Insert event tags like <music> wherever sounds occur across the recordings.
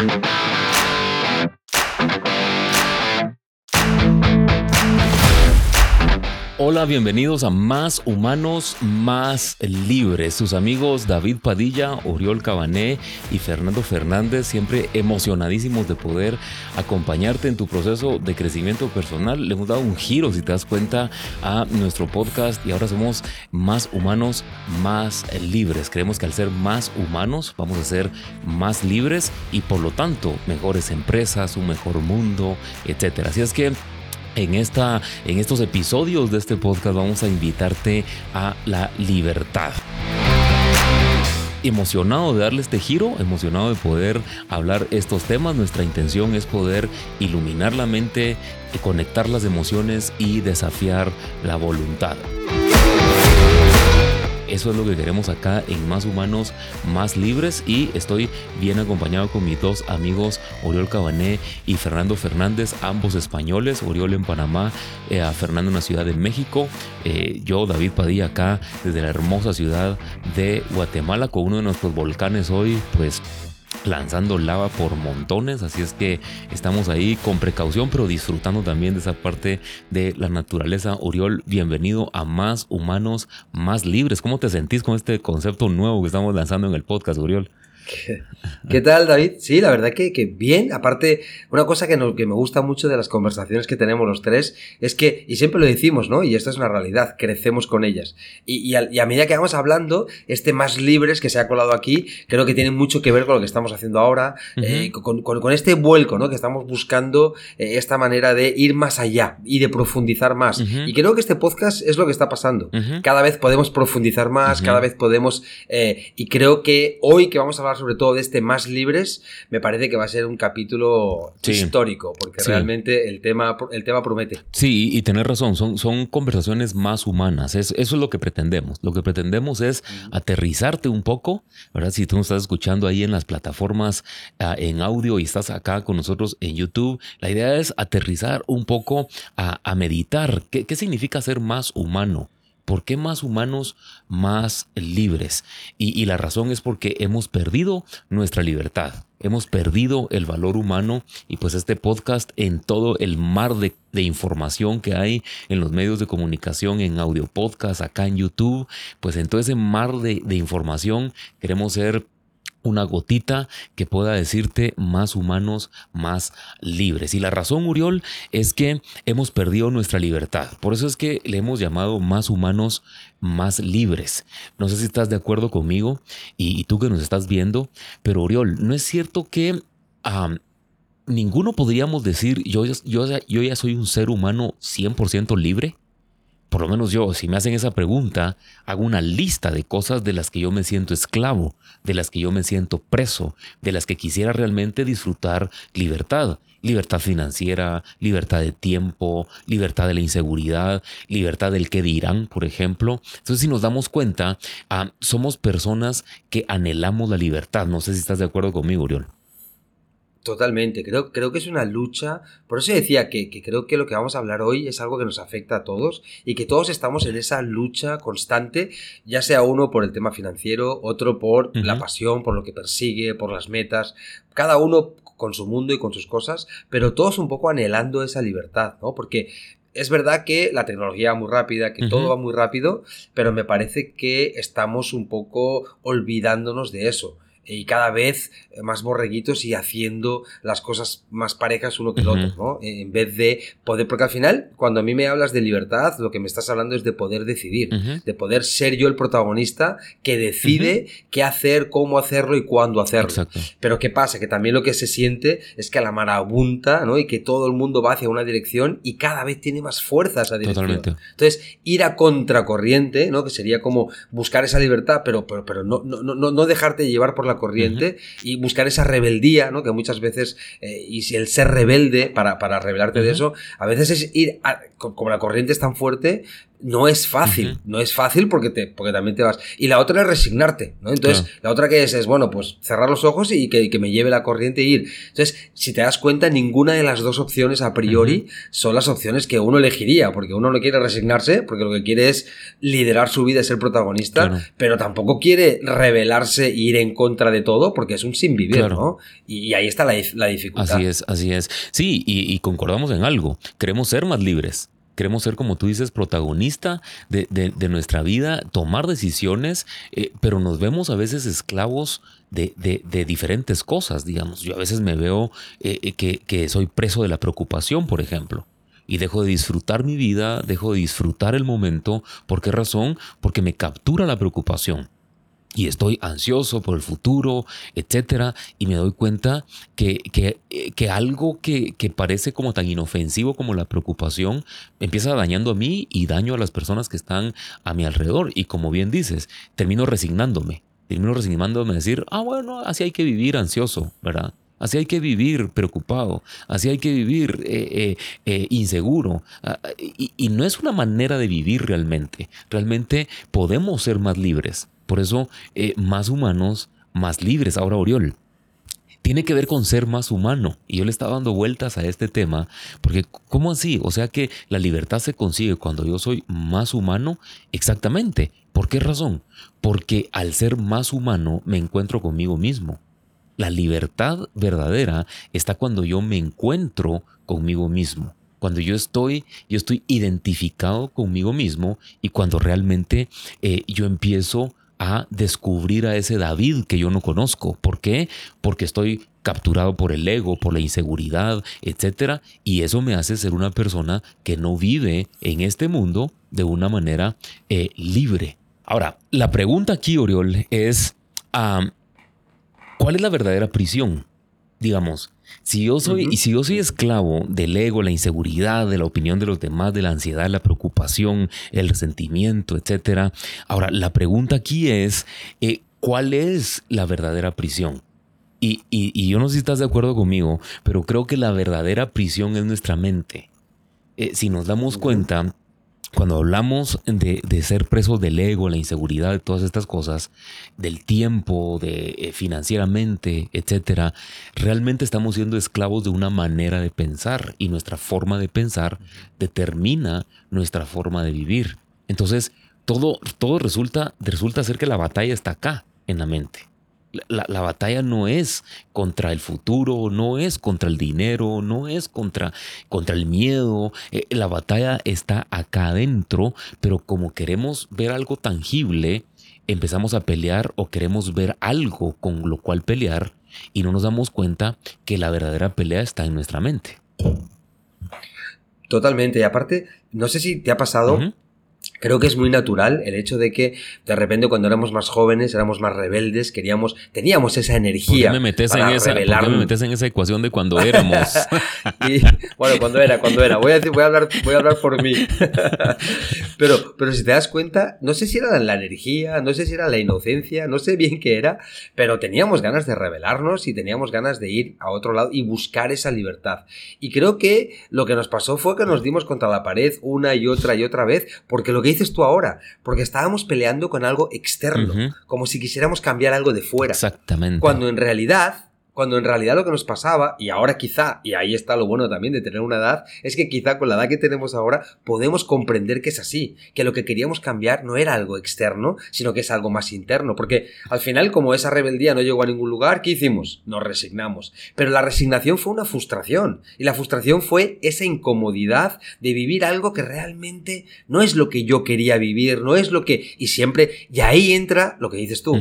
Thank you. Hola, bienvenidos a Más Humanos, Más Libres. Sus amigos David Padilla, Oriol Cabané y Fernando Fernández, siempre emocionadísimos de poder acompañarte en tu proceso de crecimiento personal. Le hemos dado un giro, si te das cuenta, a nuestro podcast y ahora somos más humanos, más libres. Creemos que al ser más humanos vamos a ser más libres y por lo tanto mejores empresas, un mejor mundo, etc. Así es que en, esta, en estos episodios de este podcast vamos a invitarte a la libertad emocionado de darle este giro, emocionado de poder hablar estos temas. Nuestra intención es poder iluminar la mente, conectar las emociones y desafiar la voluntad. Eso es lo que queremos acá en Más Humanos, Más Libres. Y estoy bien acompañado con mis dos amigos Oriol Cabané y Fernando Fernández, ambos españoles, Oriol en Panamá, eh, a Fernando en la Ciudad de México, eh, yo David Padilla acá desde la hermosa ciudad de Guatemala con uno de nuestros volcanes hoy pues lanzando lava por montones, así es que estamos ahí con precaución, pero disfrutando también de esa parte de la naturaleza. Oriol, bienvenido a Más Humanos, Más Libres. ¿Cómo te sentís con este concepto nuevo que estamos lanzando en el podcast, Oriol? <laughs> ¿Qué, tal, David? Sí, la verdad que, que bien. Aparte, una cosa que, que me gusta mucho de las conversaciones que tenemos los tres es que, y siempre lo decimos, ¿no? Y esto es una realidad, crecemos con ellas. Y, a, medida que vamos hablando, este más libres que se ha colado aquí, creo que tiene mucho que ver con lo que estamos haciendo ahora, eh, con, este vuelco, ¿no? Que estamos buscando eh, esta manera de ir más allá y de profundizar más. Y creo que este podcast es lo que está pasando. Cada vez podemos profundizar más, cada vez podemos... Eh, y creo que hoy que vamos a hablar sobre todo de este más libres, me parece que va a ser un capítulo histórico, porque realmente el tema, el tema promete. Sí, y tener razón, son, son conversaciones más humanas, eso es lo que pretendemos. Lo que pretendemos es aterrizarte un poco, ¿verdad? Si tú nos estás escuchando ahí en las plataformas ah, en audio y estás acá con nosotros en YouTube, la idea es aterrizar un poco a, meditar. ¿Qué, ¿Qué significa ser más humano? ¿Por qué más humanos, más libres? Y, la razón es porque hemos perdido nuestra libertad, hemos perdido el valor humano y pues este podcast en todo el mar de, información que hay en los medios de comunicación, en audio podcast, acá en YouTube, pues en todo ese mar de, de información queremos ser una gotita que pueda decirte más humanos, más libres. Y la razón, Uriol, es que hemos perdido nuestra libertad. Por eso es que le hemos llamado más humanos, más libres. No sé si estás de acuerdo conmigo y, tú que nos estás viendo, pero Uriol, ¿no es cierto que ninguno podríamos decir yo, yo, yo ya soy un ser humano 100% libre? Por lo menos yo, si me hacen esa pregunta, hago una lista de cosas de las que yo me siento esclavo, de las que yo me siento preso, de las que quisiera realmente disfrutar libertad. Libertad financiera, libertad de tiempo, libertad de la inseguridad, libertad del que dirán, por ejemplo. Entonces, si nos damos cuenta, ah, somos personas que anhelamos la libertad. No sé si estás de acuerdo conmigo, Uriol. Totalmente, creo, creo que es una lucha, por eso decía que, creo que lo que vamos a hablar hoy es algo que nos afecta a todos y que todos estamos en esa lucha constante, ya sea uno por el tema financiero, otro por la pasión, por lo que persigue, por las metas, cada uno con su mundo y con sus cosas, pero todos un poco anhelando esa libertad, ¿no? Porque es verdad que la tecnología va muy rápida, que todo va muy rápido, pero me parece que estamos un poco olvidándonos de eso y cada vez más borreguitos y haciendo las cosas más parejas uno que el otro, ¿no? En vez de poder, porque al final, cuando a mí me hablas de libertad, lo que me estás hablando es de poder decidir, de poder ser yo el protagonista que decide qué hacer, cómo hacerlo y cuándo hacerlo. Pero ¿qué pasa? Que también lo que se siente es que la marabunta, ¿no? Y que todo el mundo va hacia una dirección y cada vez tiene más fuerza esa dirección. Totalmente. Entonces, ir a contracorriente, ¿no? Que sería como buscar esa libertad, pero, pero, pero no, no, no, no dejarte llevar por la corriente y buscar esa rebeldía, ¿no? Que muchas veces, eh, y si el ser rebelde para, para rebelarte de eso, a veces es ir, como la corriente es tan fuerte, no es fácil, no es fácil porque, te, porque también te vas. Y la otra es resignarte, ¿no? Entonces, la otra que es, es, bueno, pues cerrar los ojos y que, que, me lleve la corriente e ir. Entonces, si te das cuenta, ninguna de las dos opciones a priori son las opciones que uno elegiría, porque uno no quiere resignarse, porque lo que quiere es liderar su vida y ser protagonista, pero tampoco quiere rebelarse e ir en contra de todo, porque es un sin vivir, ¿no? Y, ahí está la, la, dificultad. Así es, así es. Sí, y, y concordamos en algo. Queremos ser más libres queremos ser, como tú dices, protagonista de, nuestra vida, tomar decisiones, eh, pero nos vemos a veces esclavos de, diferentes cosas, digamos. Yo a veces me veo eh, eh, que, que soy preso de la preocupación, por ejemplo y dejo de disfrutar mi vida, dejo de disfrutar el momento. ¿Por qué razón? Porque me captura la preocupación y estoy ansioso por el futuro, etcétera, y me doy cuenta que, que, que algo que, que, parece como tan inofensivo como la preocupación empieza dañando a mí y daño a las personas que están a mi alrededor. Y como bien dices, termino resignándome, termino resignándome a decir, ah, bueno, así hay que vivir ansioso, ¿verdad? Así hay que vivir preocupado, así hay que vivir eh, eh, eh, inseguro. Ah, y no es una manera de vivir realmente. Realmente podemos ser más libres por eso, eh, más humanos, más libres. Ahora, Oriol, tiene que ver con ser más humano. Y yo le estaba dando vueltas a este tema, porque ¿cómo así? O sea que la libertad se consigue cuando yo soy más humano. Exactamente. ¿Por qué razón? Porque al ser más humano me encuentro conmigo mismo. La libertad verdadera está cuando yo me encuentro conmigo mismo. Cuando yo estoy, yo estoy identificado conmigo mismo y cuando realmente eh, yo empiezo a descubrir a ese David que yo no conozco. ¿Por qué? Porque estoy capturado por el ego, por la inseguridad, etc. Y eso me hace ser una persona que no vive en este mundo de una manera eh, libre. Ahora, la pregunta aquí, Oriol, es, ¿cuál es la verdadera prisión? Digamos, si yo soy, y si yo soy esclavo del ego, la inseguridad, de la opinión de los demás, de la ansiedad, la preocupación, el resentimiento, etc. Ahora, la pregunta aquí es, eh, ¿cuál es la verdadera prisión? Y, y, yo no sé si estás de acuerdo conmigo, pero creo que la verdadera prisión es nuestra mente. Eh, si nos damos cuenta, cuando hablamos de, ser presos del ego, la inseguridad, de todas estas cosas, del tiempo, de eh, financieramente, etcétera, realmente estamos siendo esclavos de una manera de pensar y nuestra forma de pensar determina nuestra forma de vivir. Entonces, todo, todo resulta, resulta ser que la batalla está acá, en la mente. La, batalla no es contra el futuro, no es contra el dinero, no es contra, contra el miedo. Eh, la batalla está acá adentro, pero como queremos ver algo tangible, empezamos a pelear o queremos ver algo con lo cual pelear y no nos damos cuenta que la verdadera pelea está en nuestra mente. Totalmente. Y aparte, no sé si te ha pasado. Creo que es muy natural el hecho de que de repente cuando éramos más jóvenes, éramos más rebeldes, queríamos, teníamos esa energía. ¿Por qué me metes, en, esa, me metes en esa ecuación de cuando <laughs> éramos? bueno, cuando era, cuando era. Voy a, decir, voy a, hablar, voy a hablar por mí. <laughs> pero, pero si te das cuenta, no sé si era la energía, no sé si era la inocencia, no sé bien qué era, pero teníamos ganas de rebelarnos y teníamos ganas de ir a otro lado y buscar esa libertad. Y creo que lo que nos pasó fue que nos dimos contra la pared una y otra y otra vez, porque lo que dices tú ahora, porque estábamos peleando con algo externo, como si quisiéramos cambiar algo de fuera. Exactamente. Cuando en realidad cuando en realidad lo que nos pasaba, y ahora quizá, y ahí está lo bueno también de tener una edad, es que quizá con la edad que tenemos ahora podemos comprender que es así, que lo que queríamos cambiar no era algo externo, sino que es algo más interno, porque al final como esa rebeldía no llegó a ningún lugar, ¿qué hicimos? Nos resignamos. Pero la resignación fue una frustración, y la frustración fue esa incomodidad de vivir algo que realmente no es lo que yo quería vivir, no es lo que... Y siempre, y ahí entra lo que dices tú,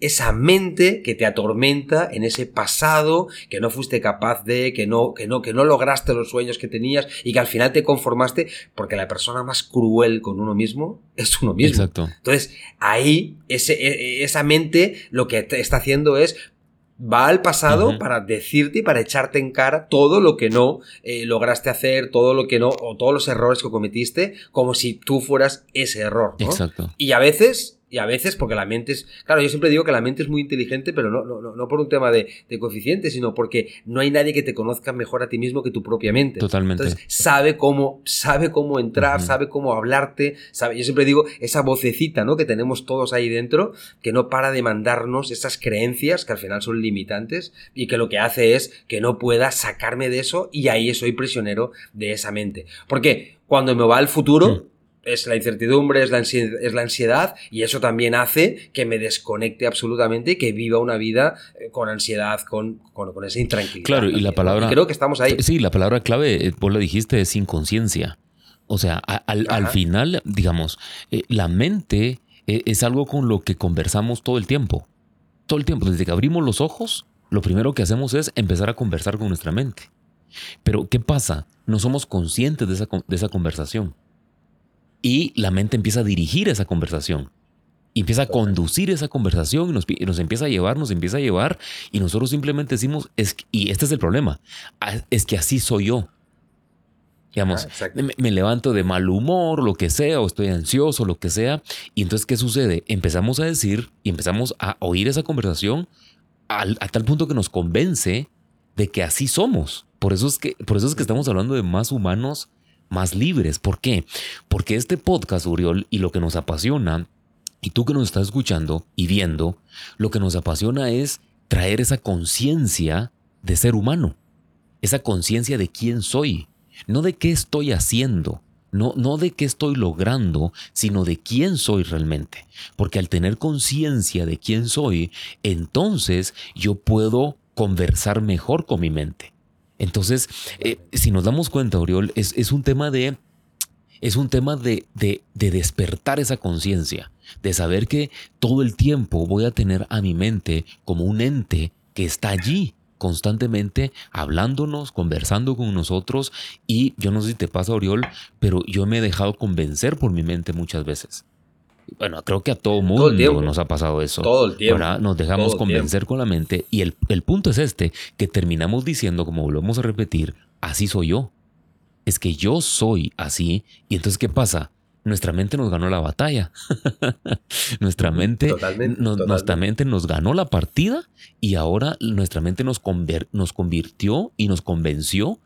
esa mente que te atormenta en ese pasado que no fuiste capaz de, que no, que no, que no lograste los sueños que tenías y que al final te conformaste porque la persona más cruel con uno mismo es uno mismo. Exacto. Entonces, ahí ese, e, esa mente lo que está haciendo es va al pasado para decirte y para echarte en cara todo lo que no eh, lograste hacer, todo lo que no, o todos los errores que cometiste, como si tú fueras ese error. Exacto. Y a veces Y a veces, porque la mente es. Claro, yo siempre digo que la mente es muy inteligente, pero no, no, no por un tema de, de coeficiente, sino porque no hay nadie que te conozca mejor a ti mismo que tu propia mente. Totalmente. Entonces, sabe cómo, sabe cómo entrar, sabe cómo hablarte. Sabe, yo siempre digo, esa vocecita ¿no? que tenemos todos ahí dentro, que no para de mandarnos esas creencias que al final son limitantes y que lo que hace es que no pueda sacarme de eso y ahí soy prisionero de esa mente. Porque cuando me va al futuro. Mm es la incertidumbre, es la, ansiedad, es la ansiedad y eso también hace que me desconecte absolutamente y que viva una vida eh, con ansiedad, con, con, esa intranquilidad. Claro, y la palabra... creo que estamos ahí. Sí, la palabra clave, eh, vos la dijiste, es inconsciencia. O sea, al, final, digamos, eh, la mente es algo con lo que conversamos todo el tiempo. Todo el tiempo. Desde que abrimos los ojos, lo primero que hacemos es empezar a conversar con nuestra mente. Pero, ¿qué pasa? No somos conscientes de esa, de esa conversación y la mente empieza a dirigir esa conversación. Y empieza a conducir esa conversación y nos, empieza a llevar, nos empieza a llevar y nosotros simplemente decimos, es, y este es el problema, ah, es que así soy yo. Digamos, me, levanto de mal humor, lo que sea, o estoy ansioso, lo que sea. Y entonces, ¿qué sucede? Empezamos a decir y empezamos a oír esa conversación a tal punto que nos convence de que así somos. Por eso es que, por eso es que estamos hablando de más humanos más libres. ¿Por qué? Porque este podcast, Uriol, y lo que nos apasiona, y tú que nos estás escuchando y viendo, lo que nos apasiona es traer esa conciencia de ser humano, esa conciencia de quién soy, no de qué estoy haciendo, no, no de qué estoy logrando, sino de quién soy realmente. Porque al tener conciencia de quién soy, entonces yo puedo conversar mejor con mi mente. Entonces, eh, si nos damos cuenta, Oriol, es, un tema de. Es un tema de, de, despertar esa conciencia, de saber que todo el tiempo voy a tener a mi mente como un ente que está allí constantemente hablándonos, conversando con nosotros y yo no sé si te pasa, Oriol, pero yo me he dejado convencer por mi mente muchas veces. Bueno, creo que a todo mundo nos ha pasado eso. Todo el tiempo. Ahora nos dejamos convencer con la mente y el, punto es este, que terminamos diciendo, como volvemos a repetir, así soy yo. Es que yo soy así y entonces ¿qué pasa? Nuestra mente nos ganó la batalla. <laughs> nuestra, mente, nuestra mente nos ganó la partida y ahora nuestra mente nos, nos convirtió y nos convenció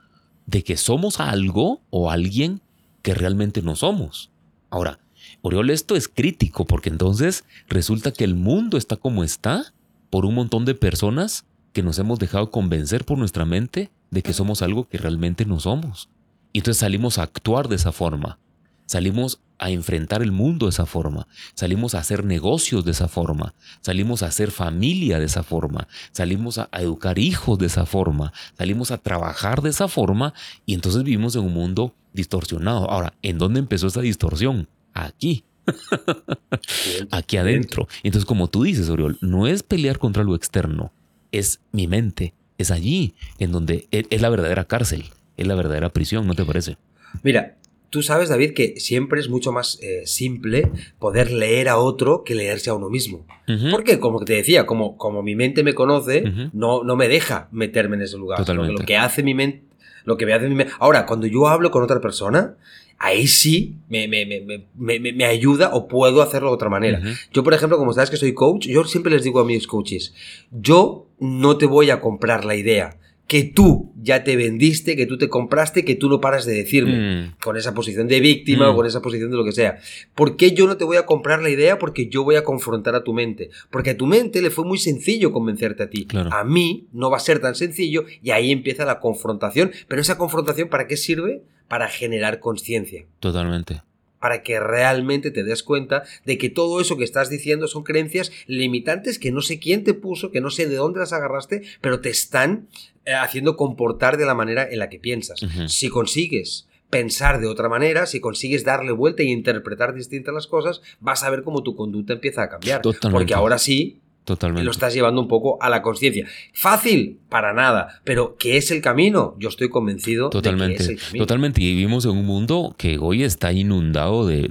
de que somos algo o alguien que realmente no somos. Ahora, Oriol, esto es crítico porque entonces resulta que el mundo está como está por un montón de personas que nos hemos dejado convencer por nuestra mente de que somos algo que realmente no somos. Y entonces salimos a actuar de esa forma. Salimos a enfrentar el mundo de esa forma. Salimos a hacer negocios de esa forma. Salimos a hacer familia de esa forma. Salimos a, educar hijos de esa forma. Salimos a trabajar de esa forma. Y entonces vivimos en un mundo distorsionado. Ahora, ¿en dónde empezó esa distorsión? Aquí. <laughs> aquí adentro. Entonces, como tú dices, Oriol, no es pelear contra lo externo, es mi mente, es allí en donde e, es la verdadera cárcel, es la verdadera prisión, ¿no te parece? Mira, tú sabes, David, que siempre es mucho más eh, simple poder leer a otro que leerse a uno mismo. Porque, como te decía, como, como mi mente me conoce, no, no me deja meterme en ese lugar. Lo que hace mi mente, lo que me hace mi mente. Ahora, cuando yo hablo con otra persona, ahí sí me, me, me, me, ayuda o puedo hacerlo de otra manera. Yo, por ejemplo, como sabes que soy coach, yo siempre les digo a mis coaches, yo no te voy a comprar la idea que tú ya te vendiste, que tú te compraste, que tú no paras de decirme, mm. con esa posición de víctima o mm. con esa posición de lo que sea. ¿Por qué yo no te voy a comprar la idea? Porque yo voy a confrontar a tu mente. Porque a tu mente le fue muy sencillo convencerte a ti. A mí no va a ser tan sencillo y ahí empieza la confrontación. Pero esa confrontación, ¿para qué sirve? Para generar conciencia. Totalmente para que realmente te des cuenta de que todo eso que estás diciendo son creencias limitantes que no sé quién te puso, que no sé de dónde las agarraste, pero te están eh, haciendo comportar de la manera en la que piensas. Si consigues pensar de otra manera, si consigues darle vuelta e interpretar distintas las cosas, vas a ver cómo tu conducta empieza a cambiar. Porque ahora sí Totalmente. Lo estás llevando un poco a la conciencia. Fácil, para nada, pero ¿qué es el camino? Yo estoy convencido Totalmente. de que es el camino. Totalmente. Y vivimos en un mundo que hoy está inundado de,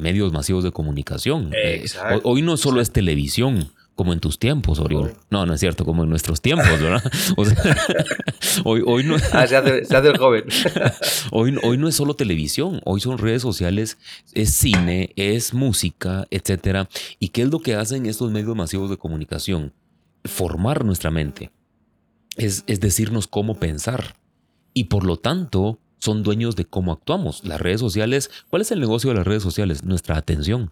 medios masivos de comunicación. Eh, hoy no solo es televisión, como en tus tiempos, Oriol. No, no es cierto, como en nuestros tiempos, ¿verdad? O sea, <laughs> hoy, hoy no. Ah, se hace, se hace el joven. <laughs> hoy, hoy no es solo televisión, hoy son redes sociales, es cine, es música, etcétera. ¿Y qué es lo que hacen estos medios masivos de comunicación? Formar nuestra mente. Es, es decirnos cómo pensar. Y por lo tanto, son dueños de cómo actuamos. Las redes sociales, ¿cuál es el negocio de las redes sociales? Nuestra atención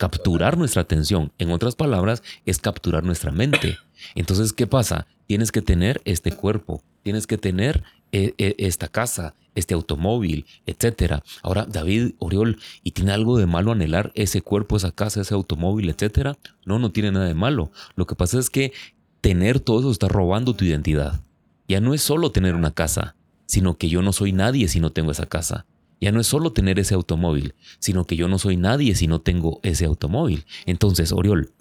capturar nuestra atención. En otras palabras, es capturar nuestra mente. Entonces, ¿qué pasa? Tienes que tener este cuerpo, tienes que tener eh, eh, esta casa, este automóvil, etcétera. Ahora, David Oriol, ¿y tiene algo de malo anhelar ese cuerpo, esa casa, ese automóvil, etcétera? No, no tiene nada de malo. Lo que pasa es que tener todo eso está robando tu identidad. Ya no es solo tener una casa, sino que yo no soy nadie si no tengo esa casa. Ya no es solo tener ese automóvil, sino que yo no soy nadie si no tengo ese automóvil. Entonces, Oriol,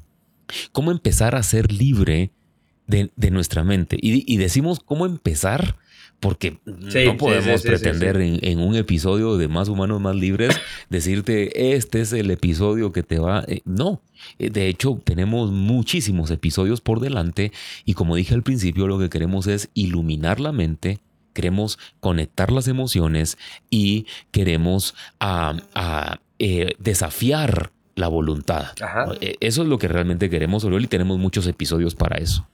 ¿cómo empezar a ser libre de, nuestra mente? Y, decimos cómo empezar porque no podemos pretender en, un episodio de Más Humanos, Más Libres <coughs> decirte, este es el episodio que te va... Eh, no, eh, de hecho tenemos muchísimos episodios por delante y como dije al principio, lo que queremos es iluminar la mente queremos conectar las emociones y queremos ah, ah, eh, desafiar la voluntad. Eh, eso es lo que realmente queremos, y tenemos muchos episodios para eso.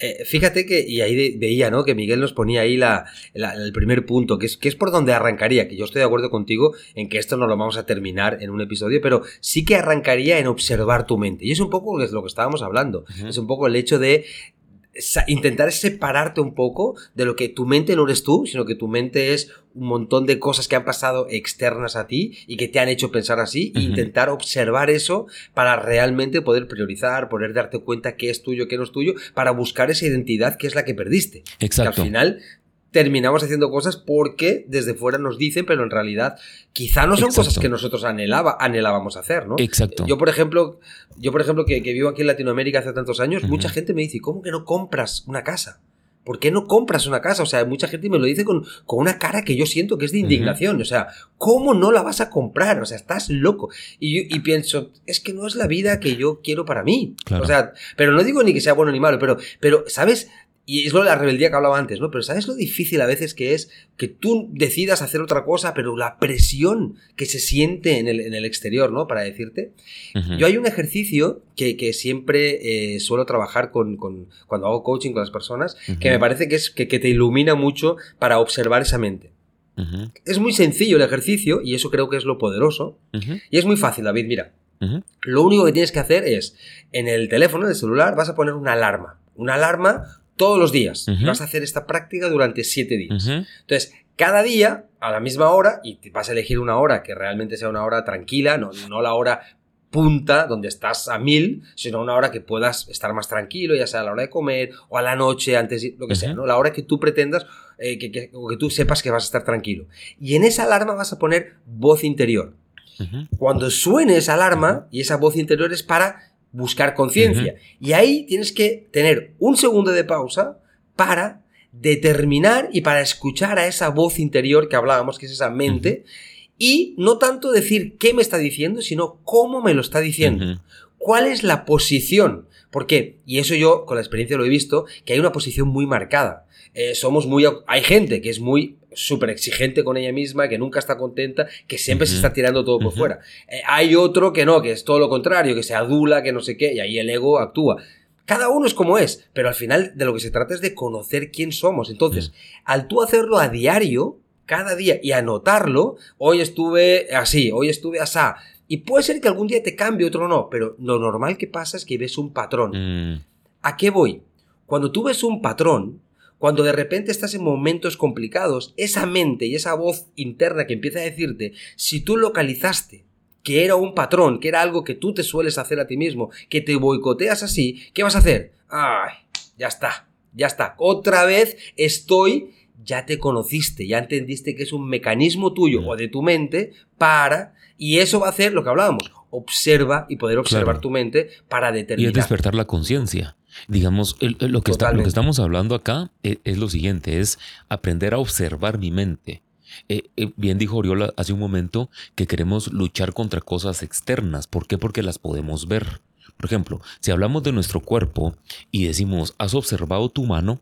Eh, fíjate que, y ahí veía, ¿no? Que Miguel nos ponía ahí la, el primer punto, que es, que es por donde arrancaría, que yo estoy de acuerdo contigo en que esto no lo vamos a terminar en un episodio, pero sí que arrancaría en observar tu mente. Y es un poco lo que estábamos hablando. Es un poco el hecho de intentar separarte un poco de lo que tu mente no eres tú, sino que tu mente es un montón de cosas que han pasado externas a ti y que te han hecho pensar así, e intentar observar eso para realmente poder priorizar, poder darte cuenta qué es tuyo, qué no es tuyo, para buscar esa identidad que es la que perdiste. Exacto. Que al final terminamos haciendo cosas porque desde fuera nos dicen, pero en realidad quizá no son cosas que nosotros anhelaba, anhelábamos hacer, ¿no? Exacto. Yo, por ejemplo, yo, por ejemplo que, vivo aquí en Latinoamérica hace tantos años, mucha gente me dice, ¿cómo que no compras una casa? ¿Por qué no compras una casa? O sea, mucha gente me lo dice con, con una cara que yo siento que es de indignación. O sea, ¿cómo no la vas a comprar? O sea, estás loco. Y, y pienso, es que no es la vida que yo quiero para mí. O sea, pero no digo ni que sea bueno ni malo, pero, pero ¿sabes? Y es lo de la rebeldía que hablaba antes, ¿no? Pero ¿sabes lo difícil a veces que es que tú decidas hacer otra cosa, pero la presión que se siente en el, en el exterior, ¿no? Para decirte. Yo hay un ejercicio que, que siempre eh, suelo trabajar con, con, cuando hago coaching con las personas, que me parece que, es, que, que, te ilumina mucho para observar esa mente. Es muy sencillo el ejercicio y eso creo que es lo poderoso. Y es muy fácil, David, mira. Lo único que tienes que hacer es, en el teléfono, en el celular, vas a poner una alarma. Una alarma todos los días. Vas a hacer esta práctica durante siete días. Entonces, cada día, a la misma hora, y vas a elegir una hora que realmente sea una hora tranquila, no, no la hora punta donde estás a mil, sino una hora que puedas estar más tranquilo, ya sea a la hora de comer o a la noche, antes, lo que sea, ¿no? La hora que tú pretendas eh, que, o que tú sepas que vas a estar tranquilo. Y en esa alarma vas a poner voz interior. Cuando suene esa alarma y esa voz interior es para buscar conciencia. Y ahí tienes que tener un segundo de pausa para determinar y para escuchar a esa voz interior que hablábamos, que es esa mente, y no tanto decir qué me está diciendo, sino cómo me lo está diciendo. ¿Cuál es la posición? Porque, y eso yo con la experiencia lo he visto, que hay una posición muy marcada. Eh, somos muy... Hay gente que es muy súper exigente con ella misma, que nunca está contenta, que siempre se está tirando todo por fuera. Eh, hay otro que no, que es todo lo contrario, que se adula, que no sé qué, y ahí el ego actúa. Cada uno es como es, pero al final de lo que se trata es de conocer quién somos. Entonces, al tú hacerlo a diario, cada día, y anotarlo, hoy estuve así, hoy estuve así, y puede ser que algún día te cambie, otro no, pero lo normal que pasa es que ves un patrón. Mm. ¿A qué voy? Cuando tú ves un patrón, cuando de repente estás en momentos complicados, esa mente y esa voz interna que empieza a decirte, si tú localizaste que era un patrón, que era algo que tú te sueles hacer a ti mismo, que te boicoteas así, ¿qué vas a hacer? Ay, ya está, ya está. Otra vez estoy, ya te conociste, ya entendiste que es un mecanismo tuyo o de tu mente para, y eso va a hacer lo que hablábamos, observa y poder observar tu mente para determinar. Y es despertar la conciencia. Digamos, lo, que está, lo, que estamos hablando acá es, es, lo siguiente, es aprender a observar mi mente. Eh, eh, bien dijo Oriola hace un momento que queremos luchar contra cosas externas. ¿Por qué? Porque las podemos ver. Por ejemplo, si hablamos de nuestro cuerpo y decimos, ¿has observado tu mano?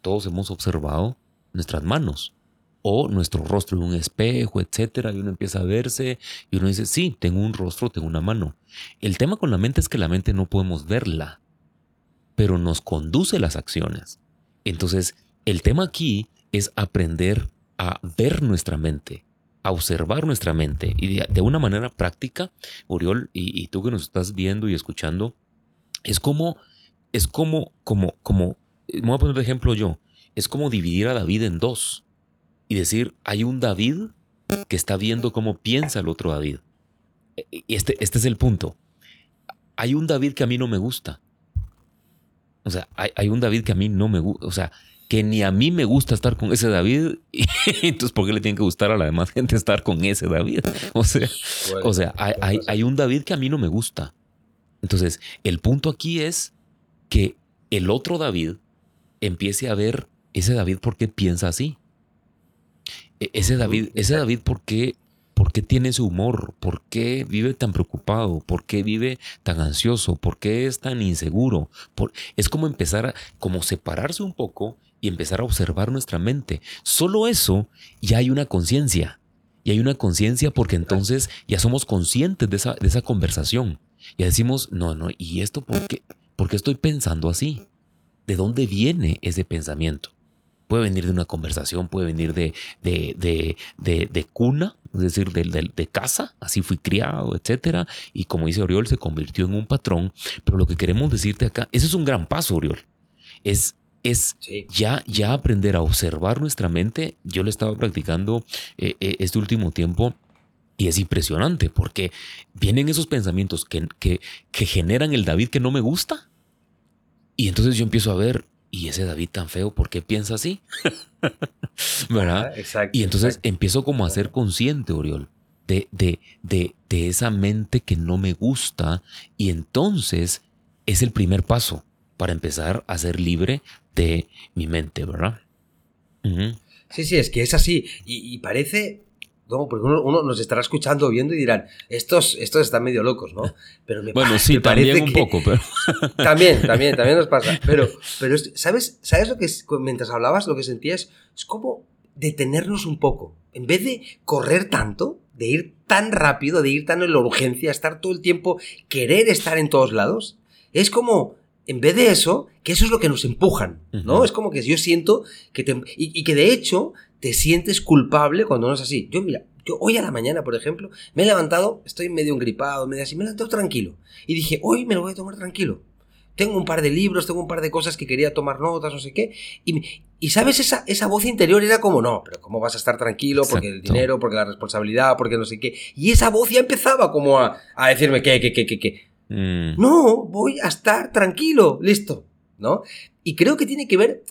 Todos hemos observado nuestras manos o nuestro rostro en un espejo, etcétera, y uno empieza a verse y uno dice, sí, tengo un rostro, tengo una mano. El tema con la mente es que la mente no podemos verla, pero nos conduce las acciones. Entonces, el tema aquí es aprender a ver nuestra mente, a observar nuestra mente y de, una manera práctica, Oriol, y, tú que nos estás viendo y escuchando, es como, es como, como, como, me voy a poner de ejemplo yo, es como dividir a David en dos y decir, hay un David que está viendo cómo piensa el otro David. E, e, este, este es el punto. Hay un David que a mí no me gusta. O sea, hay, hay un David que a mí no me gusta. O sea, que ni a mí me gusta estar con ese David, <laughs> entonces ¿por qué le tiene que gustar a la demás gente estar con ese David? <laughs> O sea, o sea hay, hay, un David que a mí no me gusta. Entonces, el punto aquí es que el otro David empiece a ver ese David por qué piensa así. E, ese David, ese David por qué, por qué tiene ese humor, por qué vive tan preocupado, por qué vive tan ansioso, por qué es tan inseguro. es como empezar a como separarse un poco y empezar a observar nuestra mente. Solo eso ya hay una conciencia. Y hay una conciencia porque entonces ya somos conscientes de esa, de esa conversación. Ya decimos, no, no, ¿y esto por qué? ¿Por qué estoy pensando así? ¿De dónde viene ese pensamiento? Puede venir de una conversación, puede venir de, de, de, de, cuna, es decir, de, de, casa, así fui criado, etc. Y como dice Oriol, se convirtió en un patrón. Pero lo que queremos decirte acá, ese es un gran paso, Oriol. Es es ya, ya aprender a observar nuestra mente. Yo lo estaba practicando eh, eh, este último tiempo y es impresionante porque vienen esos pensamientos que, que, que, generan el David que no me gusta. Y entonces yo empiezo a ver, ¿y ese David tan feo por qué piensa así? <laughs> ¿Verdad? y entonces empiezo como a ser consciente, Oriol, de, de, de, de esa mente que no me gusta y entonces es el primer paso para empezar a ser libre de mi mente, ¿verdad? Sí, sí, es que es así. Y, parece. No, porque uno, nos estará escuchando, viendo y dirán, estos, estos están medio locos, ¿no? Pero me bueno, sí, también un poco, pero. <laughs> también, también, también nos pasa. <laughs> Pero, pero ¿sabes, ¿sabes lo que es, mientras hablabas, lo que sentías? Es como detenernos un poco. En vez de correr tanto, de ir tan rápido, de ir tan en la urgencia, estar todo el tiempo, querer estar en todos lados, es como en vez de eso, que eso es lo que nos empujan, ¿no? Es como que yo siento que te, y, que de hecho te sientes culpable cuando no es así. Yo, mira, yo hoy a la mañana, por ejemplo, me he levantado, estoy medio engripado, medio así, me he levantado tranquilo. Y dije, hoy me lo voy a tomar tranquilo. Tengo un par de libros, tengo un par de cosas que quería tomar notas, no sé qué. Y, y sabes, esa, esa voz interior era como, no, pero ¿cómo vas a estar tranquilo? Porque el dinero, porque la responsabilidad, porque no sé qué. Y esa voz ya empezaba como a, a decirme, ¿qué, qué, qué, qué, qué? Mm. No, voy a estar tranquilo, listo, ¿no? Y creo que tiene que ver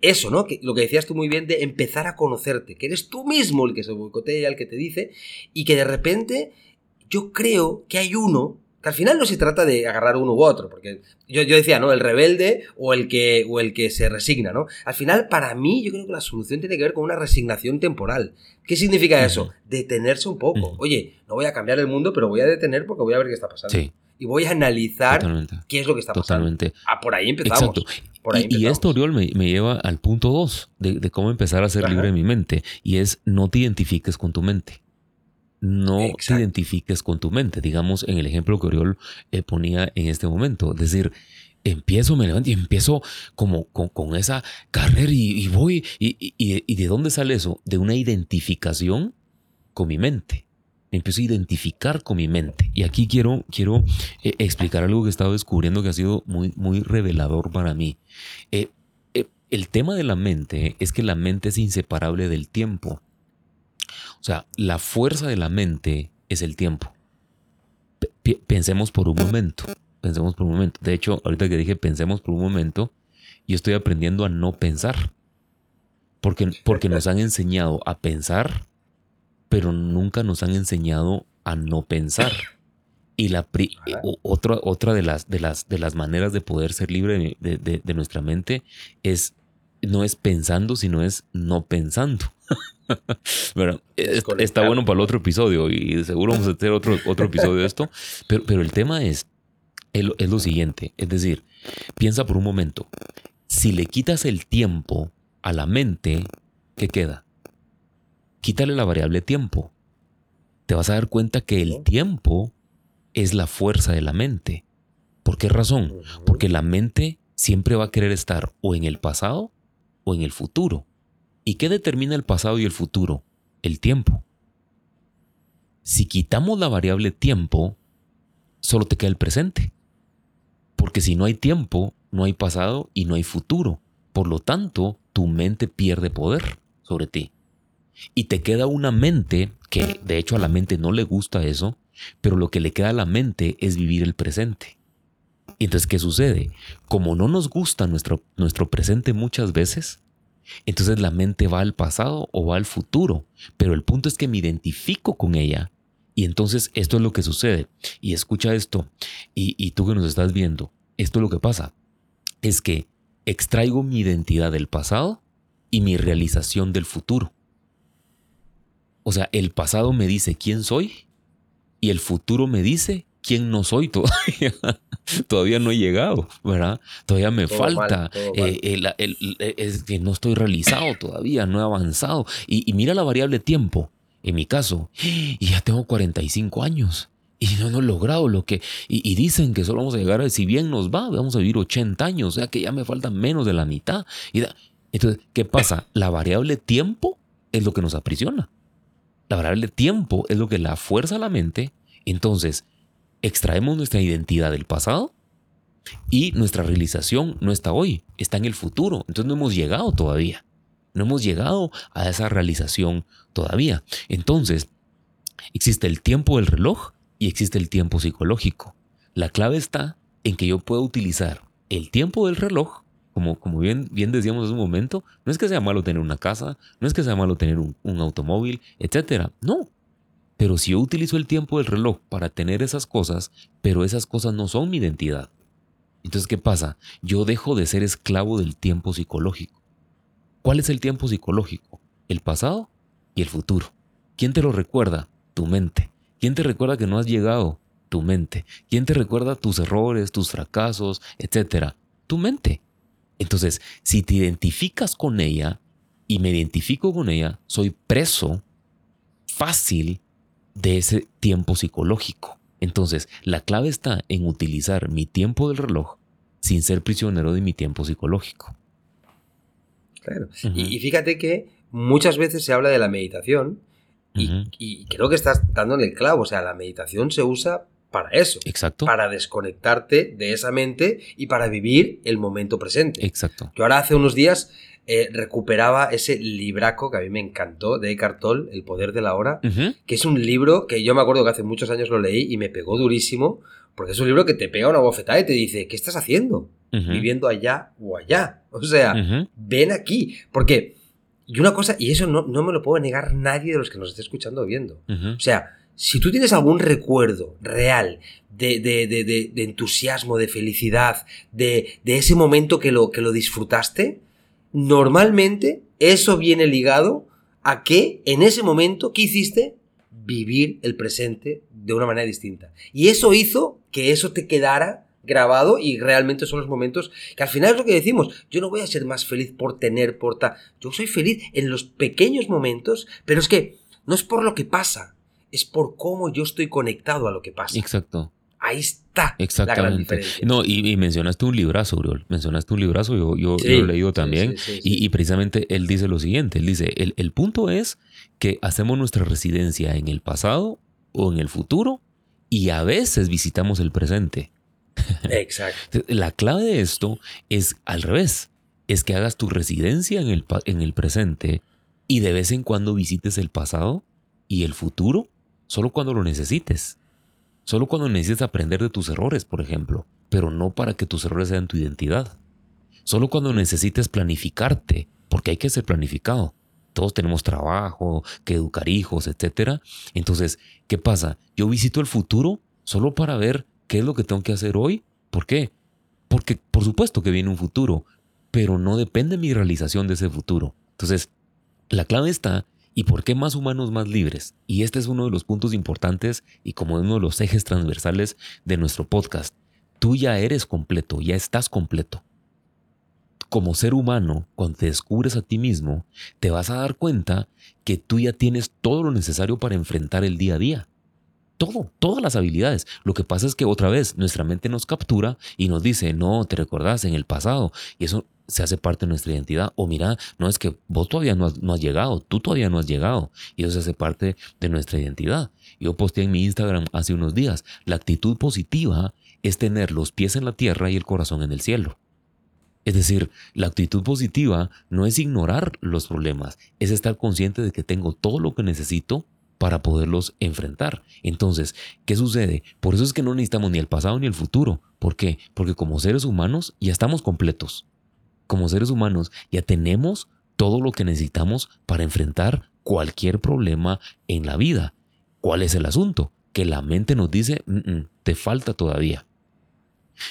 eso, ¿no? Que lo que decías tú muy bien de empezar a conocerte, que eres tú mismo el que se boicotea, el que te dice, y que de repente yo creo que hay uno, que al final no se trata de agarrar uno u otro, porque yo, yo decía, ¿no? El rebelde o el, que, o el que se resigna, ¿no? Al final, para mí, yo creo que la solución tiene que ver con una resignación temporal. ¿Qué significa eso? Detenerse un poco. Oye, no voy a cambiar el mundo, pero voy a detener porque voy a ver qué está pasando. Sí y voy a analizar qué es lo que está pasando. Totalmente. Ah, por ahí empezamos. Exacto. y, esto, Oriol, me, lleva al punto dos de, cómo empezar a ser libre de mi mente. Y es no te identifiques con tu mente. No te identifiques con tu mente. Digamos, en el ejemplo que Oriol eh, ponía en este momento. Es decir, empiezo, me levanto y empiezo como con, esa carrera y, voy. Y, y de dónde sale eso? De una identificación con mi mente empiezo a identificar con mi mente. Y aquí quiero, quiero eh, explicar algo que he estado descubriendo que ha sido muy, muy revelador para mí. Eh, eh, el tema de la mente es que la mente es inseparable del tiempo. O sea, la fuerza de la mente es el tiempo. pensemos por un momento. Pensemos por un momento. De hecho, ahorita que dije pensemos por un momento, yo estoy aprendiendo a no pensar. Porque, porque nos han enseñado a pensar pero nunca nos han enseñado a no pensar. Y la otra, otra de, las, de, las, de las maneras de poder ser libre de, nuestra mente es no es pensando, sino es no pensando. <laughs> bueno, está bueno para el otro episodio y seguro vamos a hacer otro, otro episodio de esto, <laughs> pero, pero el tema es, es lo siguiente, es decir, piensa por un momento, si le quitas el tiempo a la mente, ¿qué queda? Quítale la variable tiempo. Te vas a dar cuenta que el tiempo es la fuerza de la mente. ¿Por qué razón? Porque la mente siempre va a querer estar o en el pasado o en el futuro. ¿Y qué determina el pasado y el futuro? El tiempo. Si quitamos la variable tiempo, solo te queda el presente. Porque si no hay tiempo, no hay pasado y no hay futuro. Por lo tanto, tu mente pierde poder sobre ti. Y te queda una mente que de hecho a la mente no le gusta eso, pero lo que le queda a la mente es vivir el presente. Entonces, ¿qué sucede? Como no nos gusta nuestro, nuestro presente muchas veces, entonces la mente va al pasado o va al futuro, pero el punto es que me identifico con ella y entonces esto es lo que sucede. Y escucha esto, y, y tú que nos estás viendo, esto es lo que pasa, es que extraigo mi identidad del pasado y mi realización del futuro. O sea, el pasado me dice quién soy y el futuro me dice quién no soy todavía. <laughs> todavía no he llegado, ¿verdad? Todavía me falta. Eh, es que no estoy realizado todavía, no he avanzado. Y, mira la variable tiempo. En mi caso, <gasps> y ya tengo 45 años. Y no hemos logrado lo que... Y, dicen que solo vamos a llegar, a, si bien nos va, vamos a vivir 80 años, o sea que ya me falta menos de la mitad. Y entonces, ¿qué pasa? La variable tiempo es lo que nos aprisiona. La variable tiempo es lo que la fuerza a la mente. Entonces, extraemos nuestra identidad del pasado y nuestra realización no está hoy, está en el futuro. Entonces no hemos llegado todavía. No hemos llegado a esa realización todavía. Entonces, existe el tiempo del reloj y existe el tiempo psicológico. La clave está en que yo pueda utilizar el tiempo del reloj como, como bien, bien decíamos hace un momento, no es que sea malo tener una casa, no es que sea malo tener un, un automóvil, etc. No. Pero si yo utilizo el tiempo del reloj para tener esas cosas, pero esas cosas no son mi identidad. Entonces, ¿qué pasa? Yo dejo de ser esclavo del tiempo psicológico. ¿Cuál es el tiempo psicológico? El pasado y el futuro. ¿Quién te lo recuerda? Tu mente. ¿Quién te recuerda que no has llegado? Tu mente. ¿Quién te recuerda tus errores, tus fracasos, etcétera? Tu mente. Entonces, si te identificas con ella y me identifico con ella, soy preso fácil de ese tiempo psicológico. Entonces, la clave está en utilizar mi tiempo del reloj sin ser prisionero de mi tiempo psicológico. Claro. y, fíjate que muchas veces se habla de la meditación y, y, creo que estás dando en el clavo. O sea, la meditación se usa para eso. Exacto. Para desconectarte de esa mente y para vivir el momento presente. Exacto. Yo ahora hace unos días eh, recuperaba ese libraco que a mí me encantó de Eckhart Tolle, El poder de la hora, que es un libro que yo me acuerdo que hace muchos años lo leí y me pegó durísimo, porque es un libro que te pega una bofetada y te dice, ¿qué estás haciendo? Viviendo allá o allá. O sea, ven aquí. Porque, y una cosa, y eso no, no, me lo puede negar nadie de los que nos esté escuchando o viendo. O sea, si tú tienes algún recuerdo real de, de, de, de entusiasmo, de felicidad, de, ese momento que lo, que lo disfrutaste, normalmente eso viene ligado a que en ese momento, ¿qué hiciste? Vivir el presente de una manera distinta. Y eso hizo que eso te quedara grabado y realmente son los momentos que al final es lo que decimos, yo no voy a ser más feliz por tener, por tal, yo soy feliz en los pequeños momentos, pero es que no es por lo que pasa, es por cómo yo estoy conectado a lo que pasa. Exacto. Ahí está Exactamente. la gran diferencia. No, y, mencionaste un librazo, Uriol. Mencionaste un librazo, yo, yo, lo he leído también. y, precisamente él dice lo siguiente: él dice, el, el punto es que hacemos nuestra residencia en el pasado o en el futuro y a veces visitamos el presente. Exacto. <laughs> La clave de esto es al revés: es que hagas tu residencia en el, en el presente y de vez en cuando visites el pasado y el futuro solo cuando lo necesites. Solo cuando necesites aprender de tus errores, por ejemplo, pero no para que tus errores sean tu identidad. Solo cuando necesites planificarte, porque hay que ser planificado. Todos tenemos trabajo, que educar hijos, etc. Entonces, ¿qué pasa? Yo visito el futuro solo para ver qué es lo que tengo que hacer hoy. ¿Por qué? Porque por supuesto que viene un futuro, pero no depende mi realización de ese futuro. Entonces, la clave está ¿Y por qué más humanos, más libres? Y este es uno de los puntos importantes y como uno de los ejes transversales de nuestro podcast. tú ya eres completo, ya estás completo. Como ser humano, cuando te descubres a ti mismo, te vas a dar cuenta que tú ya tienes todo lo necesario para enfrentar el día a día. Todo, todas las habilidades. Lo que pasa es que otra vez nuestra mente nos captura y nos dice, no, te recordás en el pasado. Y eso se hace parte de nuestra identidad. O mira, no es que vos todavía no has, llegado, tú todavía no has llegado. Y eso se hace parte de nuestra identidad. Yo posteé en mi Instagram hace unos días, la actitud positiva es tener los pies en la tierra y el corazón en el cielo. Es decir, la actitud positiva no es ignorar los problemas, es estar consciente de que tengo todo lo que necesito para poderlos enfrentar. Entonces, ¿qué sucede? Por eso es que no necesitamos ni el pasado ni el futuro. ¿Por qué? Porque como seres humanos ya estamos completos como seres humanos ya tenemos todo lo que necesitamos para enfrentar cualquier problema en la vida. ¿Cuál es el asunto? Que la mente nos dice, te falta todavía.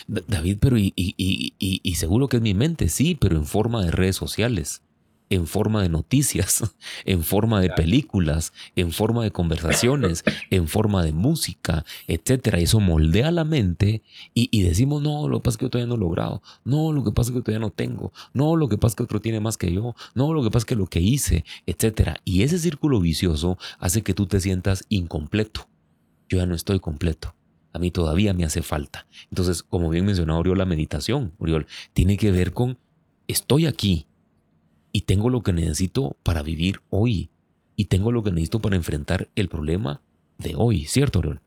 David, pero y, y, seguro que es mi mente, sí, pero en forma de redes sociales en forma de noticias, <laughs> en forma de películas, en forma de conversaciones, <laughs> en forma de música, etcétera. Eso moldea la mente y, decimos, no, lo que pasa es que yo todavía no he logrado, no, lo que pasa es que todavía no tengo, no, lo que pasa es que otro tiene más que yo, no, lo que pasa es que lo que hice, etcétera. Y ese círculo vicioso hace que tú te sientas incompleto. Yo ya no estoy completo. A mí todavía me hace falta. Entonces, como bien mencionó Oriol, la meditación, Oriol, tiene que ver con estoy aquí, y tengo lo que necesito para vivir hoy y tengo lo que necesito para enfrentar el problema de hoy, ¿cierto, Oriol?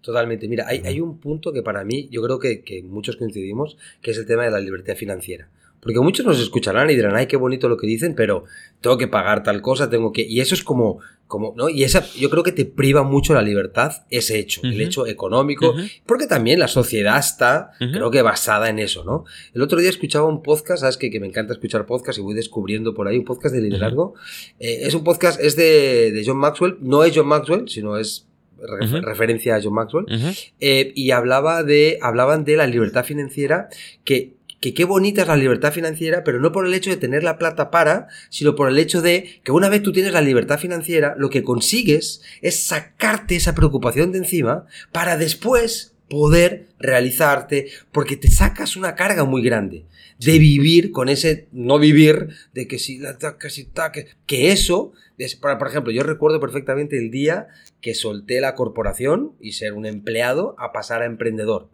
Totalmente. Mira, hay, un punto que para mí, yo creo que, que muchos coincidimos, que es el tema de la libertad financiera. Porque muchos nos escucharán y dirán, ay, qué bonito lo que dicen, pero tengo que pagar tal cosa, tengo que... Y eso es como, como ¿no? Y esa, yo creo que te priva mucho la libertad ese hecho, el hecho económico, porque también la sociedad está, creo que basada en eso, ¿no? El otro día escuchaba un podcast, sabes que, que me encanta escuchar podcast y voy descubriendo por ahí un podcast de liderazgo. Eh, es un podcast, es de, de John Maxwell, no es John Maxwell, sino es referencia a John Maxwell, eh, y hablaba de, hablaban de la libertad financiera que que qué bonita es la libertad financiera, pero no por el hecho de tener la plata para, sino por el hecho de que una vez tú tienes la libertad financiera, lo que consigues es sacarte esa preocupación de encima para después poder realizarte, porque te sacas una carga muy grande de vivir con ese no vivir, de que si la que si que, que eso, por ejemplo, yo recuerdo perfectamente el día que solté la corporación y ser un empleado a pasar a emprendedor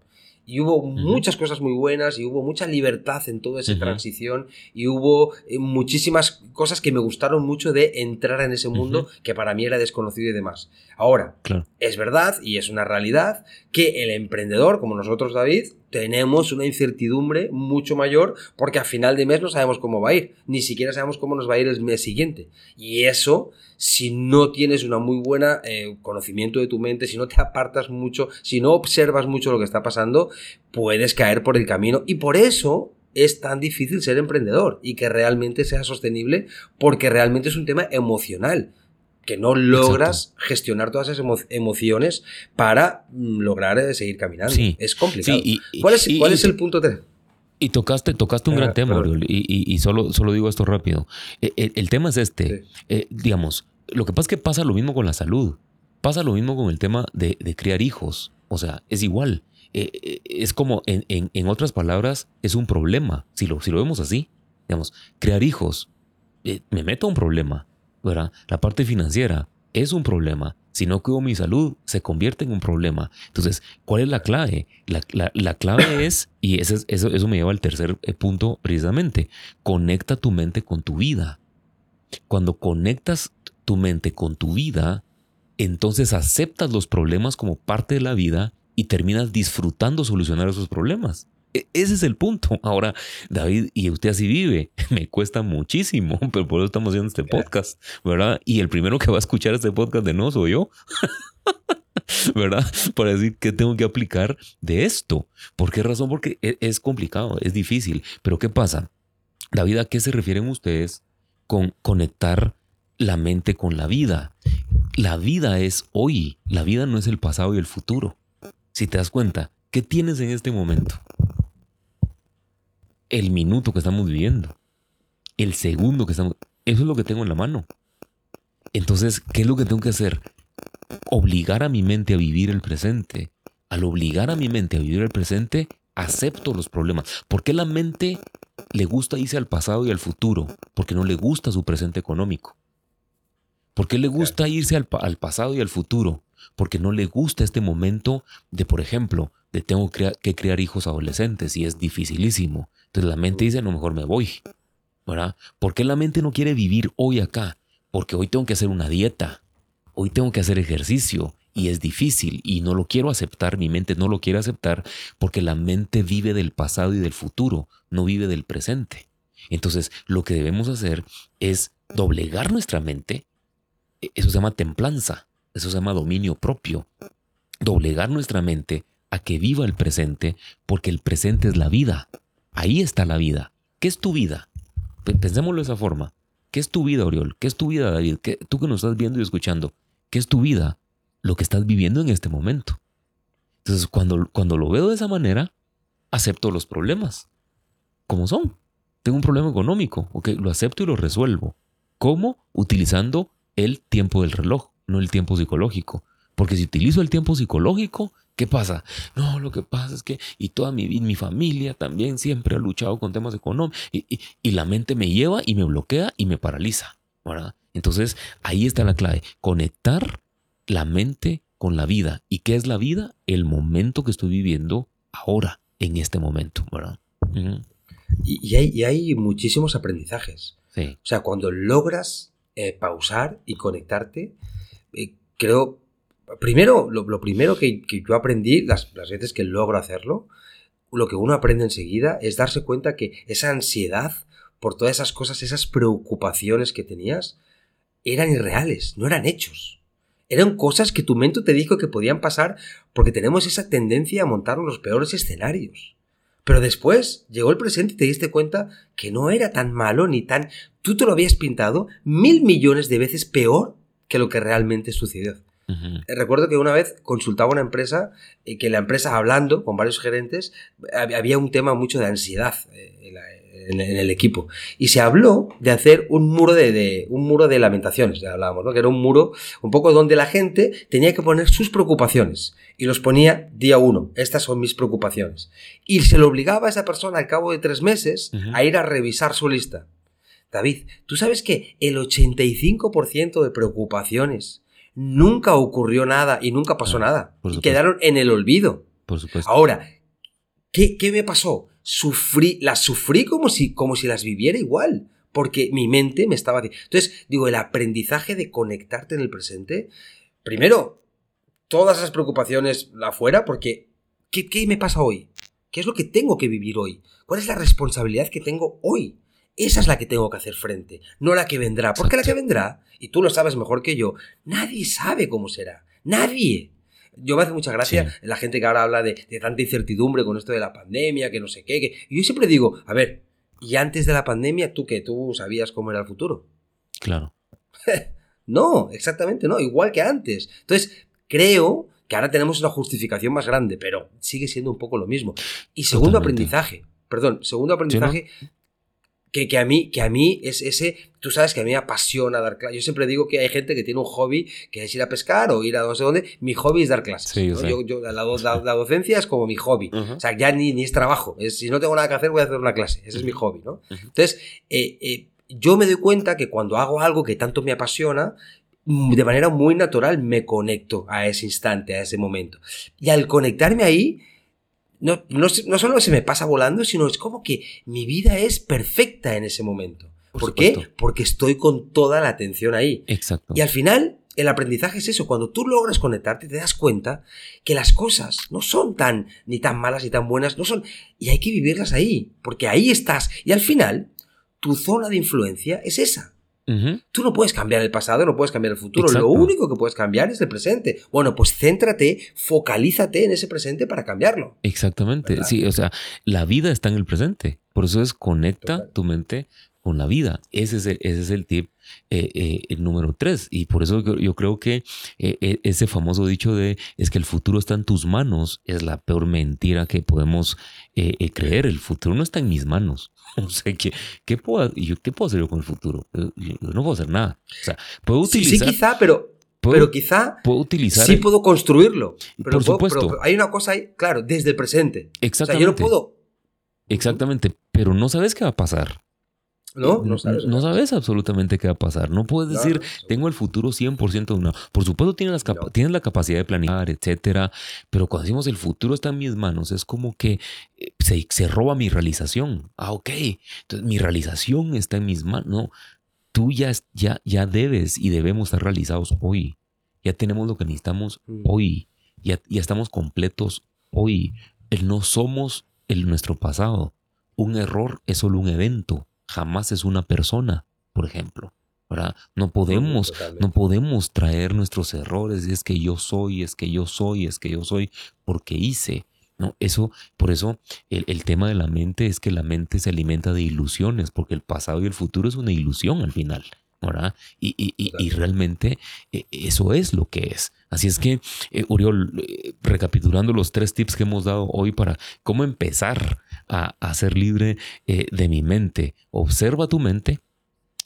y hubo muchas cosas muy buenas y hubo mucha libertad en toda esa transición y hubo eh, muchísimas cosas que me gustaron mucho de entrar en ese mundo que para mí era desconocido y demás. Ahora, es verdad y es una realidad que el emprendedor, como nosotros David, tenemos una incertidumbre mucho mayor porque a final de mes no sabemos cómo va a ir, ni siquiera sabemos cómo nos va a ir el mes siguiente. Y eso, si no tienes una muy buena eh, conocimiento de tu mente, si no te apartas mucho, si no observas mucho lo que está pasando, puedes caer por el camino. Y por eso es tan difícil ser emprendedor y que realmente sea sostenible porque realmente es un tema emocional que no logras gestionar todas esas emociones para mm, lograr eh, seguir caminando. Es complicado. ¿Cuál, es, ¿cuál es el punto 3? Y tocaste, tocaste un gran ah, tema, y, solo, solo digo esto rápido. E, e, el, tema es este. Eh, digamos, lo que pasa es que pasa lo mismo con la salud. Pasa lo mismo con el tema de, criar hijos. O sea, es igual. Eh, es como, en, en, otras palabras, es un problema. Si lo, si lo vemos así, digamos, crear hijos, me meto a un problema. La parte financiera es un problema. Si no cuido mi salud, se convierte en un problema. Entonces, ¿cuál es la clave? La, clave <coughs> es, y eso, eso, eso me lleva al tercer eh, punto precisamente, conecta tu mente con tu vida. Cuando conectas tu mente con tu vida, entonces aceptas los problemas como parte de la vida y terminas disfrutando solucionar esos problemas. E-, ese es el punto. Ahora, David, y usted así vive, <laughs> me cuesta muchísimo, <laughs> pero por eso estamos haciendo este podcast, ¿verdad? Y el primero que va a escuchar este podcast de no soy yo. <laughs> ¿verdad? Para decir qué tengo que aplicar de esto. ¿Por qué razón? Porque e-, es complicado, es difícil. Pero ¿qué pasa? David, ¿a qué se refieren ustedes con conectar la mente con la vida? La vida es hoy, la vida no es el pasado y el futuro. Si te das cuenta, ¿qué tienes en este momento? El minuto que estamos viviendo, el segundo que estamos... Eso es lo que tengo en la mano. Entonces, ¿qué es lo que tengo que hacer? Obligar a mi mente a vivir el presente, al obligar a mi mente a vivir el presente, acepto los problemas. ¿Por qué la mente le gusta irse al pasado y al futuro? Porque no le gusta su presente económico. ¿Por qué le gusta irse al, pasado y al futuro? Porque no le gusta este momento de, por ejemplo, de tengo que criar hijos adolescentes y es dificilísimo. Entonces la mente dice, no, mejor me voy. ¿Verdad? ¿Por qué la mente no quiere vivir hoy acá? Porque hoy tengo que hacer una dieta, hoy tengo que hacer ejercicio y es difícil y no lo quiero aceptar, mi mente no lo quiere aceptar porque la mente vive del pasado y del futuro, no vive del presente. Entonces lo que debemos hacer es doblegar nuestra mente e, eso se llama templanza, eso se llama dominio propio. Doblegar nuestra mente a que viva el presente, porque el presente es la vida. Ahí está la vida. ¿Qué es tu vida? Pensémoslo de esa forma. ¿Qué es tu vida, Oriol? ¿Qué es tu vida, David? ¿Qué, tú que nos estás viendo y escuchando, ¿qué es tu vida? Lo que estás viviendo en este momento. Entonces, cuando, cuando lo veo de esa manera, acepto los problemas. como son? Tengo un problema económico, ok, lo acepto y lo resuelvo. ¿Cómo? Utilizando el tiempo del reloj, no el tiempo psicológico. Porque si utilizo el tiempo psicológico, ¿qué pasa? No, lo que pasa es que, y toda mi, mi familia también siempre ha luchado con temas económicos, y, la mente me lleva y me bloquea y me paraliza. ¿verdad? Entonces, ahí está la clave, conectar la mente con la vida. ¿Y qué es la vida? El momento que estoy viviendo ahora, en este momento. ¿verdad? y, hay, y hay muchísimos aprendizajes. Sí. O sea, cuando logras eh, pausar y conectarte. Eh, creo, primero, lo, primero que, yo aprendí, las, las, veces que logro hacerlo, lo que uno aprende enseguida es darse cuenta que esa ansiedad por todas esas cosas, esas preocupaciones que tenías, eran irreales, no eran hechos. Eran cosas que tu mente te dijo que podían pasar porque tenemos esa tendencia a montar los peores escenarios. Pero después llegó el presente y te diste cuenta que no era tan malo ni tan... Tú te lo habías pintado mil millones de veces peor que lo que realmente sucedió. Recuerdo que una vez consultaba una empresa y que la empresa hablando con varios gerentes había un tema mucho de ansiedad. Eh, en, el equipo. Y se habló de hacer un muro de, un muro de lamentaciones, ya hablábamos, ¿no? Que era un muro un poco donde la gente tenía que poner sus preocupaciones. Y los ponía día uno. Estas son mis preocupaciones. Y se le obligaba a esa persona al cabo de tres meses a ir a revisar su lista. David, ¿tú sabes que el 85% de preocupaciones nunca ocurrió nada y nunca pasó nada? Y quedaron en el olvido. Por supuesto. Ahora, ¿qué, qué me pasó? sufrí, las sufrí como si, como si las viviera igual, porque mi mente me estaba... Entonces, digo, el aprendizaje de conectarte en el presente, primero, todas esas preocupaciones afuera, porque ¿qué, ¿qué me pasa hoy? ¿Qué es lo que tengo que vivir hoy? ¿Cuál es la responsabilidad que tengo hoy? Esa es la que tengo que hacer frente, no la que vendrá. Porque la que vendrá, y tú lo sabes mejor que yo, nadie sabe cómo será. Nadie yo me hace mucha gracia la gente que ahora habla de, tanta incertidumbre con esto de la pandemia, que no sé qué. y yo siempre digo, a ver, ¿y antes de la pandemia tú que tú sabías cómo era el futuro? Claro. <laughs> no, exactamente no, igual que antes. Entonces, creo que ahora tenemos una justificación más grande, pero sigue siendo un poco lo mismo. Y segundo aprendizaje, perdón, segundo aprendizaje, que, a mí, que a mí es ese, tú sabes que a mí me apasiona dar clases. Yo siempre digo que hay gente que tiene un hobby que es ir a pescar o ir a no sé dónde. Mi hobby es dar clases. yo, la, docencia es como mi hobby. O sea, ya ni, ni es trabajo. Es, si no tengo nada que hacer, voy a hacer una clase. Ese es mi hobby, ¿no? Entonces, eh, eh, yo me doy cuenta que cuando hago algo que tanto me apasiona, mm, de manera muy natural me conecto a ese instante, a ese momento. Y al conectarme ahí, no, no, solo se me pasa volando, sino es como que mi vida es perfecta en ese momento. ¿Por, qué? Porque estoy con toda la atención ahí. Exacto. Y al final, el aprendizaje es eso. Cuando tú logras conectarte, te das cuenta que las cosas no son tan, ni tan malas ni tan buenas, no son. Y hay que vivirlas ahí, porque ahí estás. Y al final, tu zona de influencia es esa. Tú no puedes cambiar el pasado, no puedes cambiar el futuro. Lo único que puedes cambiar es el presente. Bueno, pues céntrate, focalízate en ese presente para cambiarlo. Exactamente. Sí, o sea, la vida está en el presente. Por eso es conecta tu mente con la vida. Ese es el, ese es el tip eh, eh, el número tres. Y por eso yo, creo que eh, ese famoso dicho de es que el futuro está en tus manos es la peor mentira que podemos creer. El futuro no está en mis manos. <laughs> O sea, ¿qué, qué, puedo, yo, ¿qué puedo hacer yo con el futuro? Yo, no puedo hacer nada. O sea, puedo utilizar... Sí, quizá, pero pero quizá puedo utilizar sí puedo construirlo. Pero Por supuesto. pero hay una cosa ahí, claro, desde el presente. Exactamente. O sea, yo no puedo. Exactamente, pero no sabes qué va a pasar. No, no, sabes. no sabes absolutamente qué va a pasar. No puedes Claro, decir, tengo el futuro 100% de una. Por supuesto, tienes, las capa- No. tienes la capacidad de planear, etcétera. Pero cuando decimos el futuro está en mis manos, es como que eh, se, se roba mi realización. Ah, ok. Entonces, mi realización está en mis manos. No, tú ya, ya, ya debes y debemos estar realizados hoy. Ya tenemos lo que necesitamos Mm. hoy. Ya, ya estamos completos hoy. El no somos el nuestro pasado. Un error es solo un evento, jamás es una persona, por ejemplo. ¿verdad? No podemos, Totalmente. no podemos traer nuestros errores. Es que yo soy, es que yo soy, es que yo soy, porque hice. No, eso, por eso el, el tema de la mente es que la mente se alimenta de ilusiones, porque el pasado y el futuro es una ilusión al final. ¿verdad? Y, y- y- y Totalmente. realmente eh, eso es lo que es. Así es que, eh, Uriol, eh, recapitulando los tres tips que hemos dado hoy para cómo empezar a, ser libre eh, de mi mente. Observa tu mente,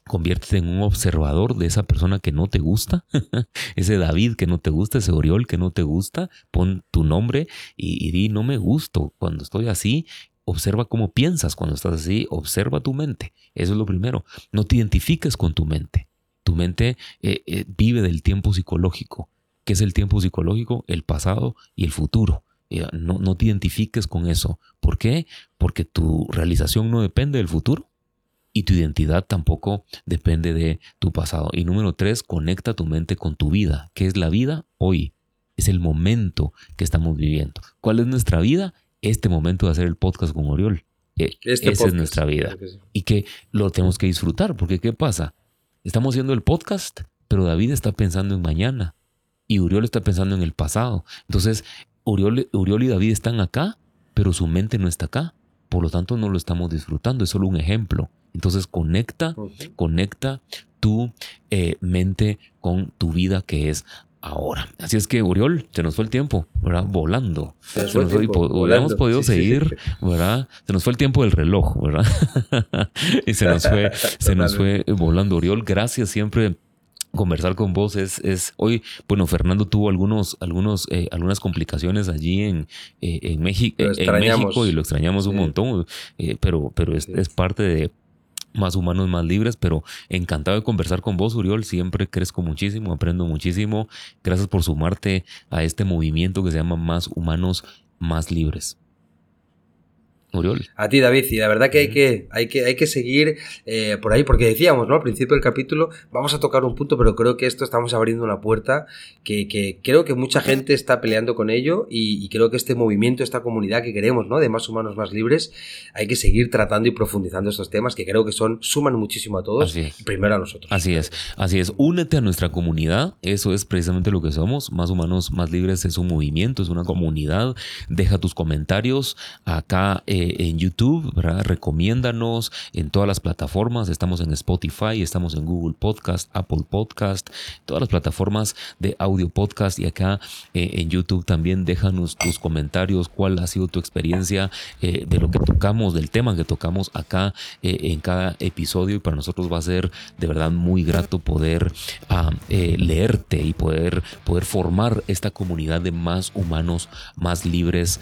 conviértete en un observador de esa persona que no te gusta, <laughs> ese David que no te gusta, ese Oriol que no te gusta, pon tu nombre y, y di, no me gusto cuando estoy así. Observa cómo piensas cuando estás así, observa tu mente. Eso es lo primero. No te identifiques con tu mente. Tu mente eh, eh, vive del tiempo psicológico. ¿Qué es el tiempo psicológico? El pasado y el futuro. No, no te identifiques con eso. ¿Por qué? Porque tu realización no depende del futuro y tu identidad tampoco depende de tu pasado. Y número tres, conecta tu mente con tu vida. ¿Qué es la vida? Hoy. Es el momento que estamos viviendo. ¿Cuál es nuestra vida? Este momento de hacer el podcast con Oriol. Eh, Este esa es nuestra vida sí. y que lo tenemos que disfrutar, porque ¿qué pasa? Estamos haciendo el podcast, pero David está pensando en mañana y Uriol está pensando en el pasado. Entonces, Uriol, Uriol y David están acá, pero su mente no está acá. Por lo tanto, no lo estamos disfrutando, es solo un ejemplo. Entonces, conecta, conecta tu eh, mente con tu vida que es ahora. Así es que, Uriol, se nos fue el tiempo, ¿verdad? Volando. Se nos Se fue nos hubiéramos podido Sí, sí, sí. seguir, ¿verdad? Se nos fue el tiempo del reloj, ¿verdad? <laughs> y se nos fue, se nos fue volando. Oriol, gracias siempre. Conversar con vos es, es hoy, bueno, Fernando tuvo algunos, algunos, eh, algunas complicaciones allí en, eh, en, México, Lo en. México y lo extrañamos un montón, eh, pero, pero es, Sí. es parte de más humanos, más libres, pero encantado de conversar con vos, Uriol. Siempre crezco muchísimo, aprendo muchísimo. Gracias por sumarte a este movimiento que se llama Más Humanos, Más Libres. Uriol. A ti, David, y la verdad que hay que, hay que, hay que seguir eh, por ahí, porque decíamos, ¿no? Al principio del capítulo, vamos a tocar un punto, pero creo que esto estamos abriendo una puerta que, que creo que mucha gente está peleando con ello y, y creo que este movimiento, esta comunidad que queremos, ¿no? De más humanos, más libres, hay que seguir tratando y profundizando estos temas que creo que son, suman muchísimo a todos Así es. y primero a nosotros. Así es, así es. Únete a nuestra comunidad. Eso es precisamente lo que somos. Más humanos, más libres es un movimiento, es una comunidad. Deja tus comentarios acá eh, en YouTube, ¿verdad? Recomiéndanos en todas las plataformas. Estamos en Spotify, estamos en Google Podcast, Apple Podcast, todas las plataformas de audio podcast y acá eh, en YouTube también déjanos tus comentarios. ¿Cuál ha sido tu experiencia eh, de lo que tocamos, del tema que tocamos acá eh, en cada episodio? Y para nosotros va a ser de verdad muy grato poder ah, leerte y poder, poder formar esta comunidad de más humanos, más libres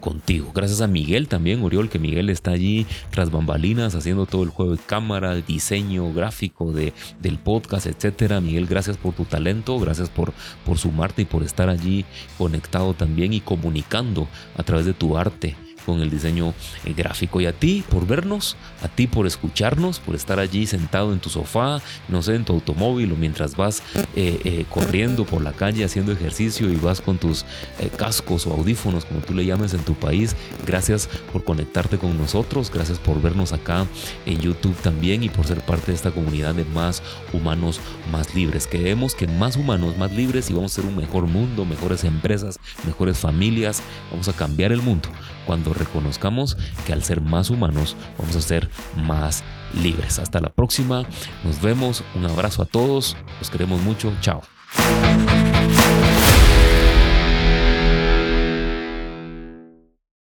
contigo. Gracias a Miguel también, Oriol, que Miguel está allí tras bambalinas haciendo todo el juego de cámara, diseño gráfico de, del podcast, etcétera. Miguel, gracias por tu talento, gracias por, por sumarte y por estar allí conectado también y comunicando a través de tu arte con el diseño eh, gráfico. Y a ti por vernos, a ti por escucharnos, por estar allí sentado en tu sofá, no sé, en tu automóvil o mientras vas eh, eh, corriendo por la calle haciendo ejercicio y vas con tus cascos o audífonos, como tú le llames en tu país. Gracias por conectarte con nosotros, gracias por vernos acá en YouTube también y por ser parte de esta comunidad de más humanos, más libres. Queremos que más humanos, más libres y vamos a ser un mejor mundo, mejores empresas, mejores familias, vamos a cambiar el mundo cuando reconozcamos que al ser más humanos vamos a ser más libres. Hasta la próxima, nos vemos, un abrazo a todos, los queremos mucho, chao.